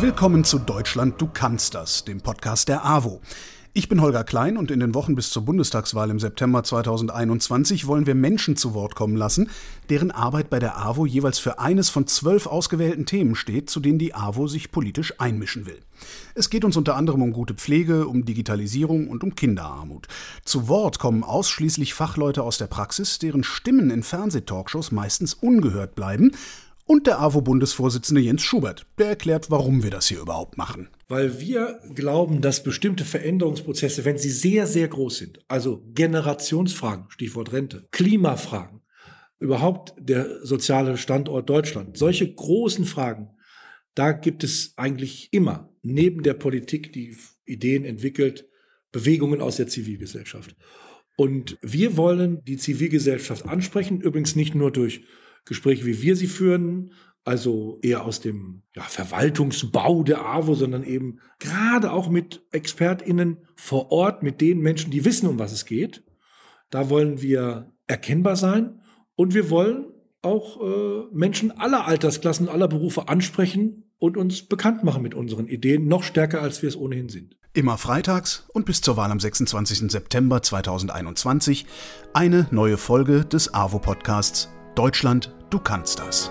Willkommen zu Deutschland, du kannst das, dem Podcast der AWO. Ich bin Holger Klein und in den Wochen bis zur Bundestagswahl im September 2021 wollen wir Menschen zu Wort kommen lassen, deren Arbeit bei der AWO jeweils für eines von zwölf ausgewählten Themen steht, zu denen die AWO sich politisch einmischen will. Es geht uns unter anderem um gute Pflege, um Digitalisierung und um Kinderarmut. Zu Wort kommen ausschließlich Fachleute aus der Praxis, deren Stimmen in Fernsehtalkshows meistens ungehört bleiben und der AWO-Bundesvorsitzende Jens Schubert. Der erklärt, warum wir das hier überhaupt machen. Weil wir glauben, dass bestimmte Veränderungsprozesse, wenn sie sehr, sehr groß sind, also Generationsfragen, Stichwort Rente, Klimafragen, überhaupt der soziale Standort Deutschland, solche großen Fragen, da gibt es eigentlich immer neben der Politik, die Ideen entwickelt, Bewegungen aus der Zivilgesellschaft. Und wir wollen die Zivilgesellschaft ansprechen, übrigens nicht nur durch Gespräche, wie wir sie führen, also eher aus dem ja, Verwaltungsbau der AWO, sondern eben gerade auch mit ExpertInnen vor Ort, mit den Menschen, die wissen, um was es geht. Da wollen wir erkennbar sein und wir wollen auch äh, Menschen aller Altersklassen, aller Berufe ansprechen und uns bekannt machen mit unseren Ideen, noch stärker, als wir es ohnehin sind. Immer freitags und bis zur Wahl am 26. September 2021 eine neue Folge des AWO-Podcasts Deutschland, du kannst das.